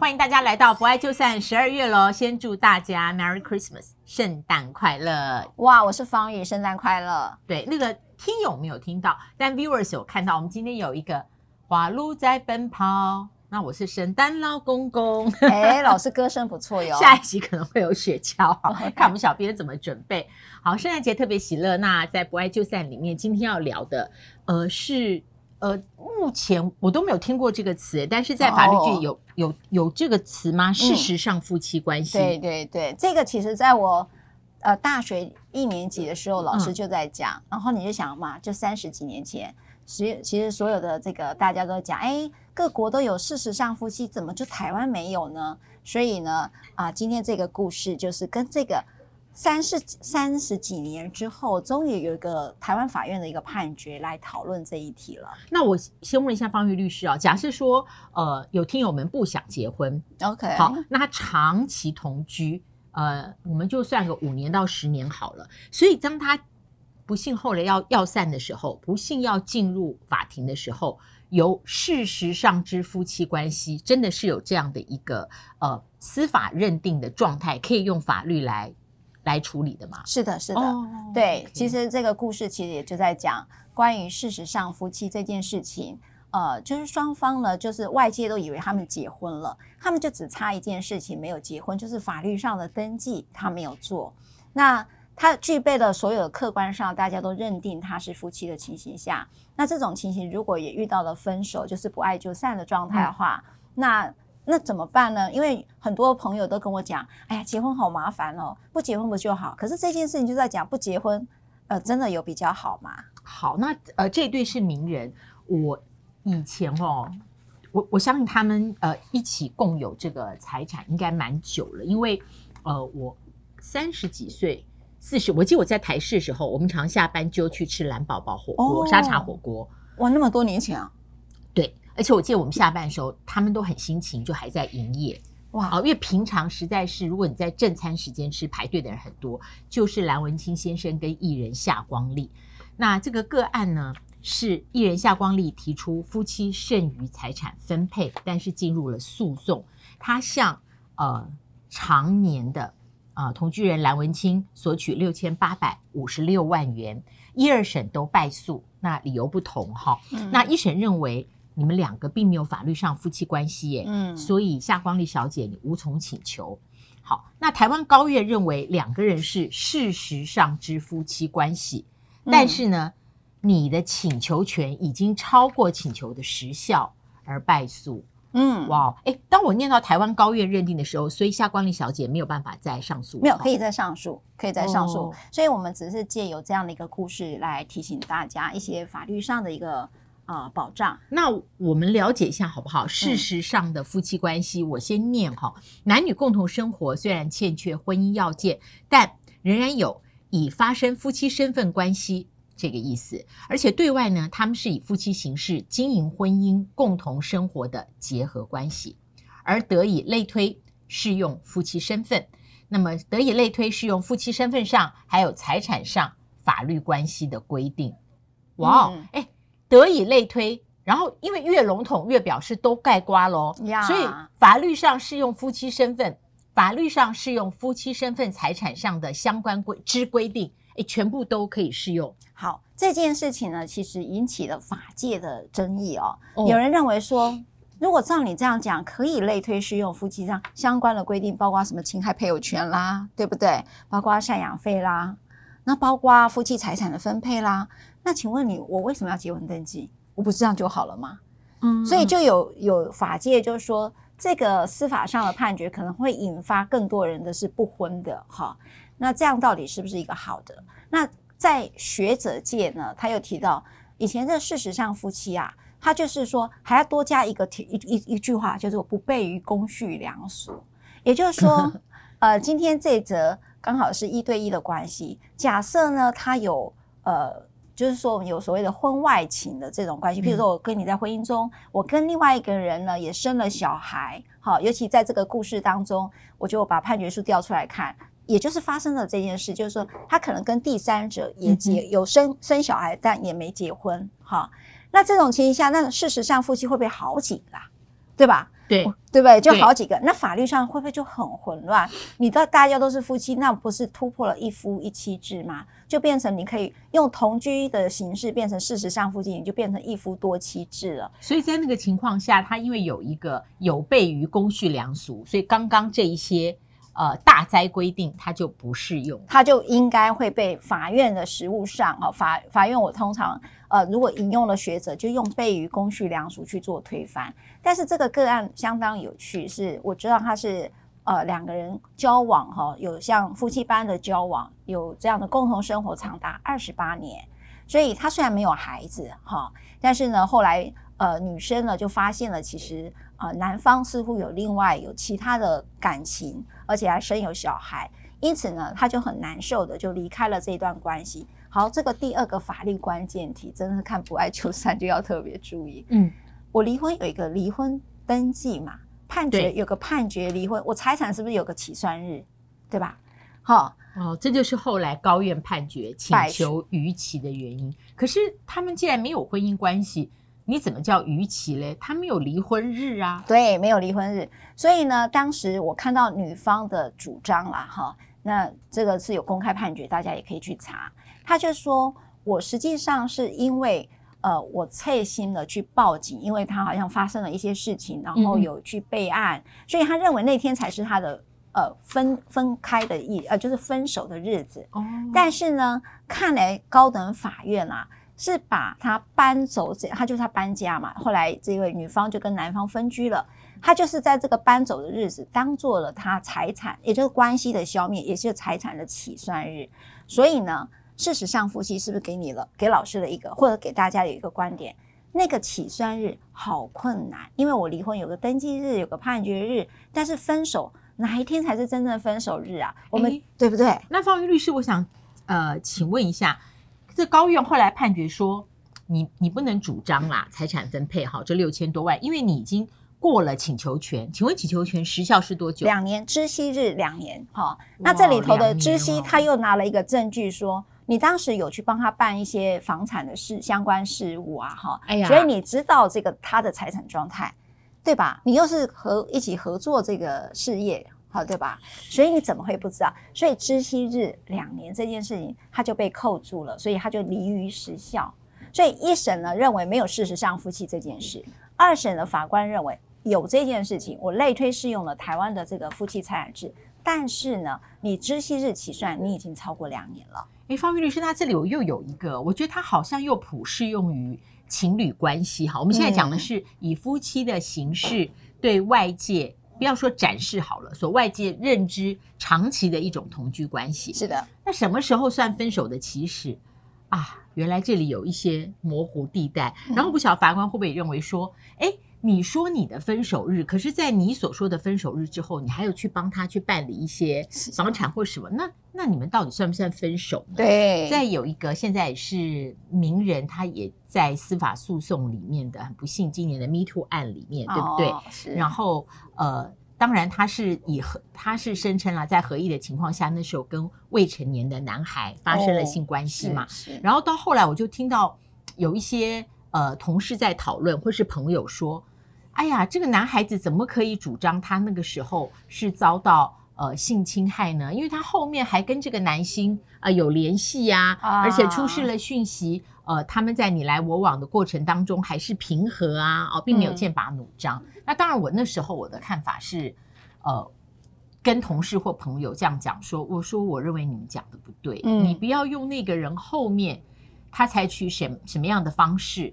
欢迎大家来到不爱就散十二月喽，先祝大家 Merry Christmas，圣诞快乐！哇，我是方宇，圣诞快乐！对，那个听友没有听到，但 Viewers 有看到，我们今天有一个花鹿在奔跑。那我是圣诞老公公，哎，老师歌声不错哟。下一集可能会有雪橇，看我们小编怎么准备。好，圣诞节特别喜乐。那在不爱就散里面，今天要聊的，呃，是呃，目前我都没有听过这个词，但是在法律界有、哦、有有这个词吗？事实上，夫妻关系。嗯、对对对，这个其实在我呃大学一年级的时候，老师就在讲。嗯、然后你就想嘛，就三十几年前，其实其实所有的这个大家都讲，哎。各国都有事实上夫妻，怎么就台湾没有呢？所以呢，啊，今天这个故事就是跟这个三十三十几年之后，终于有一个台湾法院的一个判决来讨论这一题了。那我先问一下方玉律师啊，假设说，呃，有听友们不想结婚，OK，好，那他长期同居，呃，我们就算个五年到十年好了。所以当他不幸后来要要散的时候，不幸要进入法庭的时候。由事实上之夫妻关系，真的是有这样的一个呃司法认定的状态，可以用法律来来处理的嘛？是的，是的，哦、对。Okay. 其实这个故事其实也就在讲关于事实上夫妻这件事情。呃，就是双方呢，就是外界都以为他们结婚了，他们就只差一件事情没有结婚，就是法律上的登记他没有做。那他具备了所有的客观上大家都认定他是夫妻的情形下，那这种情形如果也遇到了分手，就是不爱就散的状态的话，嗯、那那怎么办呢？因为很多朋友都跟我讲，哎呀，结婚好麻烦哦，不结婚不就好？可是这件事情就在讲不结婚，呃，真的有比较好吗？好，那呃，这对是名人，我以前哦，我我相信他们呃一起共有这个财产应该蛮久了，因为呃我三十几岁。四十，我记得我在台视的时候，我们常下班就去吃蓝宝宝火锅、哦、沙茶火锅。哇，那么多年前啊！对，而且我记得我们下班的时候，他们都很辛勤，就还在营业。哇，因为平常实在是，如果你在正餐时间吃，排队的人很多。就是蓝文清先生跟艺人夏光利，那这个个案呢，是艺人夏光利提出夫妻剩余财产分配，但是进入了诉讼，他向呃常年的。啊，同居人蓝文清索取六千八百五十六万元，一二审都败诉，那理由不同哈。嗯、那一审认为你们两个并没有法律上夫妻关系耶，嗯，所以夏光丽小姐你无从请求。好，那台湾高院认为两个人是事实上之夫妻关系，嗯、但是呢，你的请求权已经超过请求的时效而败诉。嗯，哇，哎，当我念到台湾高院认定的时候，所以夏光丽小姐没有办法再上诉，没有，可以再上诉，可以再上诉。哦、所以我们只是借由这样的一个故事来提醒大家一些法律上的一个啊、呃、保障。那我们了解一下好不好？事实上的夫妻关系，嗯、我先念哈，男女共同生活虽然欠缺婚姻要件，但仍然有已发生夫妻身份关系。这个意思，而且对外呢，他们是以夫妻形式经营婚姻、共同生活的结合关系，而得以类推适用夫妻身份。那么得以类推适用夫妻身份上还有财产上法律关系的规定。哇，哎、嗯，得以类推，然后因为越笼统越表示都盖瓜喽，呀所以法律上适用夫妻身份，法律上适用夫妻身份财产上的相关规之规定。全部都可以适用。好，这件事情呢，其实引起了法界的争议哦。哦，有人认为说，如果照你这样讲，可以类推适用夫妻上相关的规定，包括什么侵害配偶权啦，对不对？包括赡养费啦，那包括夫妻财产的分配啦。那请问你，我为什么要结婚登记？我不是这样就好了吗？嗯，所以就有有法界就是说，这个司法上的判决可能会引发更多人的是不婚的哈。那这样到底是不是一个好的？那在学者界呢，他又提到以前这事实上夫妻啊，他就是说还要多加一个一一一句话，就是不悖于公序良俗。也就是说，呃，今天这则刚好是一对一的关系。假设呢，他有呃，就是说我们有所谓的婚外情的这种关系，譬如说我跟你在婚姻中，我跟另外一个人呢也生了小孩，好，尤其在这个故事当中，我就把判决书调出来看。也就是发生了这件事，就是说他可能跟第三者也结有生生小孩，但也没结婚哈。那这种情形下，那事实上夫妻会不会好几个啊？对吧？对对不对？就好几个，那法律上会不会就很混乱？你的大家都是夫妻，那不是突破了一夫一妻制吗？就变成你可以用同居的形式变成事实上夫妻，你就变成一夫多妻制了。所以在那个情况下，他因为有一个有悖于公序良俗，所以刚刚这一些呃大灾规定，它就不适用，它就应该会被法院的实务上哦，法法院我通常呃如果引用了学者，就用悖于公序良俗去做推翻。但是这个个案相当有趣，是我知道他是。呃，两个人交往哈，有像夫妻般的交往，有这样的共同生活长达二十八年。所以他虽然没有孩子哈，但是呢，后来呃，女生呢就发现了，其实呃，男方似乎有另外有其他的感情，而且还生有小孩，因此呢，他就很难受的就离开了这段关系。好，这个第二个法律关键题，真的是看不爱就散就要特别注意。嗯，我离婚有一个离婚登记嘛。判决有个判决离婚，我财产是不是有个起算日，对吧？好哦，这就是后来高院判决请求逾期的原因。可是他们既然没有婚姻关系，你怎么叫逾期嘞？他没有离婚日啊。对，没有离婚日。所以呢，当时我看到女方的主张啦，哈，那这个是有公开判决，大家也可以去查。他就说我实际上是因为。呃，我切心的去报警，因为他好像发生了一些事情，然后有去备案，嗯、所以他认为那天才是他的呃分分开的意呃就是分手的日子。哦，但是呢，看来高等法院啊是把他搬走，这他就是他搬家嘛。后来这位女方就跟男方分居了，他就是在这个搬走的日子当做了他财产，也就是关系的消灭，也就是财产的起算日。所以呢。事实上，夫妻是不是给你了，给老师的一个，或者给大家有一个观点？那个起算日好困难，因为我离婚有个登记日，有个判决日，但是分手哪一天才是真正的分手日啊？我们对不对？那方瑜律师，我想呃，请问一下，这高院后来判决说，你你不能主张啦，财产分配好这六千多万，因为你已经过了请求权。请问请求权时效是多久？两年，知悉日两年。好，那这里头的知悉，他又拿了一个证据说。你当时有去帮他办一些房产的事相关事务啊，哈，哎呀，所以你知道这个他的财产状态，对吧？你又是合一起合作这个事业，好，对吧？所以你怎么会不知道？所以知悉日两年这件事情，他就被扣住了，所以他就离于时效。所以一审呢认为没有事实上夫妻这件事，二审的法官认为有这件事情，我类推适用了台湾的这个夫妻财产制，但是呢，你知悉日起算，你已经超过两年了。哎，方玉律师，他这里我又有一个，我觉得他好像又普适用于情侣关系。哈，我们现在讲的是以夫妻的形式对外界，不要说展示好了，所外界认知长期的一种同居关系。是的，那什么时候算分手的起始啊？原来这里有一些模糊地带。然后不晓得法官会不会认为说，哎。你说你的分手日，可是，在你所说的分手日之后，你还有去帮他去办理一些房产或什么？那那你们到底算不算分手呢？对。再有一个，现在也是名人，他也在司法诉讼里面的，很不幸，今年的 Me Too 案里面，对不对？哦、是。然后，呃，当然他是以和他是声称了，在合意的情况下，那时候跟未成年的男孩发生了性关系嘛。是。然后到后来，我就听到有一些。呃，同事在讨论，或是朋友说：“哎呀，这个男孩子怎么可以主张他那个时候是遭到呃性侵害呢？因为他后面还跟这个男星呃有联系呀，而且出示了讯息，呃，他们在你来我往的过程当中还是平和啊，哦，并没有剑拔弩张。嗯、那当然，我那时候我的看法是，呃，跟同事或朋友这样讲说，我说我认为你们讲的不对，嗯、你不要用那个人后面。”他采取什什么样的方式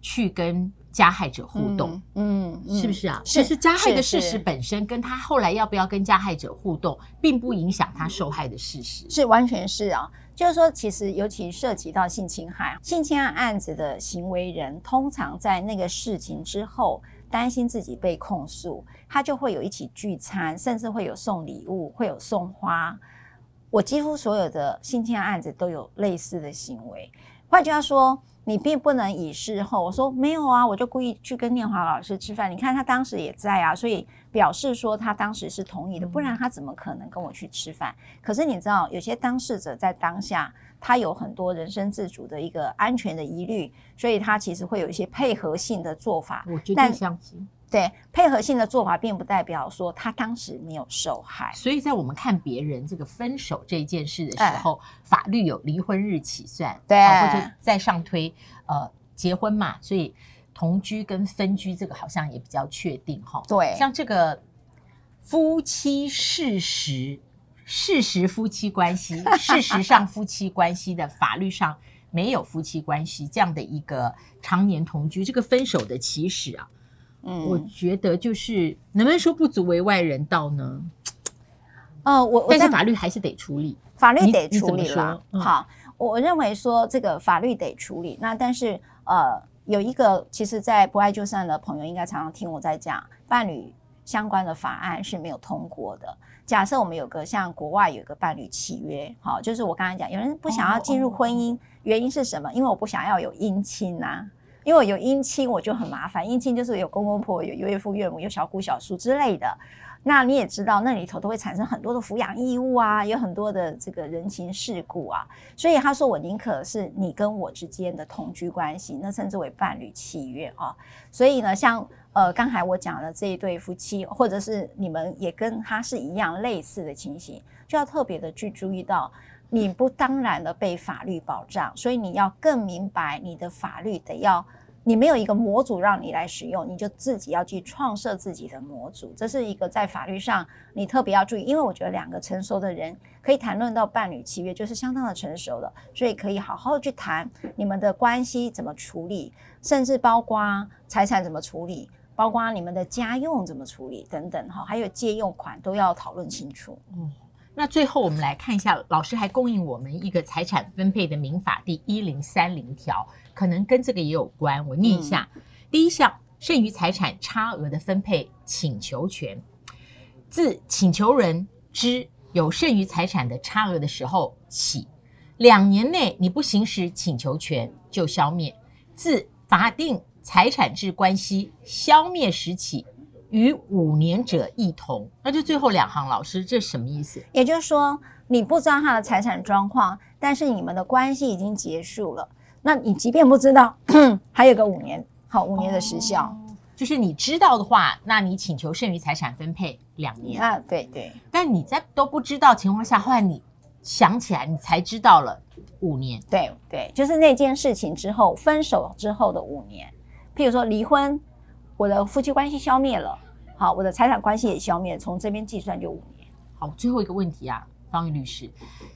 去跟加害者互动？嗯，嗯，是不是啊？其实加害的事实本身跟他后来要不要跟加害者互动，并不影响他受害的事实。是完全是啊，就是说，其实尤其涉及到性侵害、性侵害案子的行为人，通常在那个事情之后，担心自己被控诉，他就会有一起聚餐，甚至会有送礼物，会有送花。我几乎所有的性侵案子都有类似的行为。换句话说，你并不能以事后我说没有啊，我就故意去跟念华老师吃饭。你看他当时也在啊，所以表示说他当时是同意的，不然他怎么可能跟我去吃饭？可是你知道，有些当事者在当下，他有很多人身自主的一个安全的疑虑，所以他其实会有一些配合性的做法。我绝对相信。对，配合性的做法并不代表说他当时没有受害。所以在我们看别人这个分手这件事的时候，哎、法律有离婚日起算，对，或者再上推，呃，结婚嘛，所以同居跟分居这个好像也比较确定哈。对，像这个夫妻事实。事实夫妻关系，事实上夫妻关系的法律上没有夫妻关系这样的一个常年同居，这个分手的起始啊，嗯，我觉得就是能不能说不足为外人道呢？呃，我但是法律还是得处理，法律得处理了。嗯、好，我认为说这个法律得处理。那但是呃，有一个其实，在不爱就散的朋友应该常常听我在讲，伴侣相关的法案是没有通过的。假设我们有个像国外有一个伴侣契约，好，就是我刚才讲，有人不想要进入婚姻，原因是什么？因为我不想要有姻亲呐，因为有姻亲我就很麻烦，姻亲就是有公公婆婆、有岳父岳母、有小姑小叔之类的。那你也知道，那里头都会产生很多的抚养义务啊，有很多的这个人情世故啊。所以他说，我宁可是你跟我之间的同居关系，那称之为伴侣契约啊。所以呢，像。呃，刚才我讲的这一对夫妻，或者是你们也跟他是一样类似的情形，就要特别的去注意到，你不当然的被法律保障，所以你要更明白你的法律得要，你没有一个模组让你来使用，你就自己要去创设自己的模组，这是一个在法律上你特别要注意，因为我觉得两个成熟的人可以谈论到伴侣契约，就是相当的成熟的，所以可以好好去谈你们的关系怎么处理，甚至包括财产怎么处理。包括你们的家用怎么处理等等哈，还有借用款都要讨论清楚。嗯，那最后我们来看一下，老师还供应我们一个财产分配的民法第一零三零条，可能跟这个也有关。我念一下：嗯、第一项，剩余财产差额的分配请求权，自请求人知有剩余财产的差额的时候起，两年内你不行使请求权就消灭。自法定财产制关系消灭时起，与五年者一同。那就最后两行，老师，这是什么意思？也就是说，你不知道他的财产状况，但是你们的关系已经结束了。那你即便不知道，还有个五年，好，五年的时效。哦，就是你知道的话，那你请求剩余财产分配两年啊，对对。但你在都不知道情况下，后来你想起来，你才知道了五年。对对，就是那件事情之后，分手之后的五年。譬如说离婚，我的夫妻关系消灭了，好，我的财产关系也消灭了，从这边计算就五年。好，最后一个问题啊，方玉律师，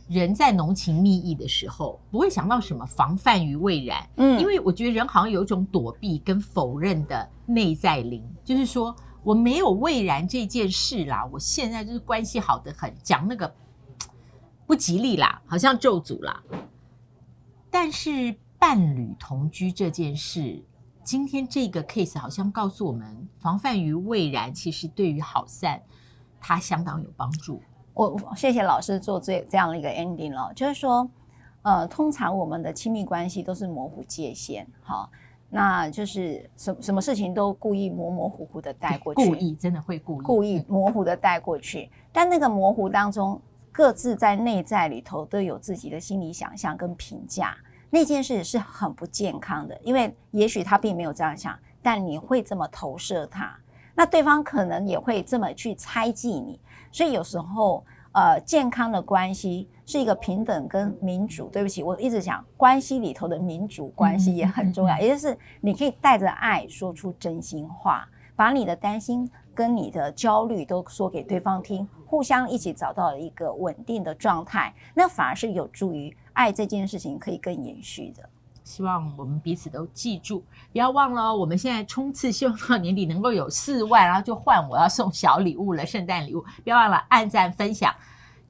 人在浓情蜜意的时候，不会想到什么防范于未然，嗯，因为我觉得人好像有一种躲避跟否认的内在灵，就是说我没有未然这件事啦，我现在就是关系好的很，讲那个不吉利啦，好像咒诅啦，但是伴侣同居这件事。今天这个 case 好像告诉我们，防范于未然，其实对于好散，它相当有帮助。我谢谢老师做这这样的一个 ending 了，就是说，呃，通常我们的亲密关系都是模糊界限，好，那就是什什么事情都故意模模糊糊的带过去，故意真的会故意故意模糊的带过去，但那个模糊当中，各自在内在里头都有自己的心理想象跟评价。那件事是很不健康的，因为也许他并没有这样想，但你会这么投射他，那对方可能也会这么去猜忌你。所以有时候，呃，健康的关系是一个平等跟民主。对不起，我一直讲关系里头的民主关系也很重要，也就是你可以带着爱说出真心话，把你的担心跟你的焦虑都说给对方听，互相一起找到一个稳定的状态，那反而是有助于。爱这件事情可以更延续的，希望我们彼此都记住，不要忘了哦，我们现在冲刺，希望到年底能够有四万，然后就换我要送小礼物了，圣诞礼物，不要忘了按赞分享，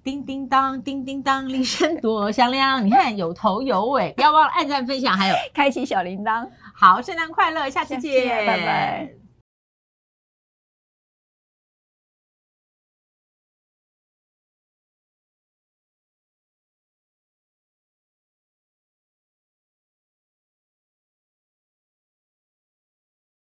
叮叮当，叮叮当，铃声多响亮，你看有头有尾，不要忘了按赞分享，还有开启小铃铛。好，圣诞快乐，下次见，拜拜。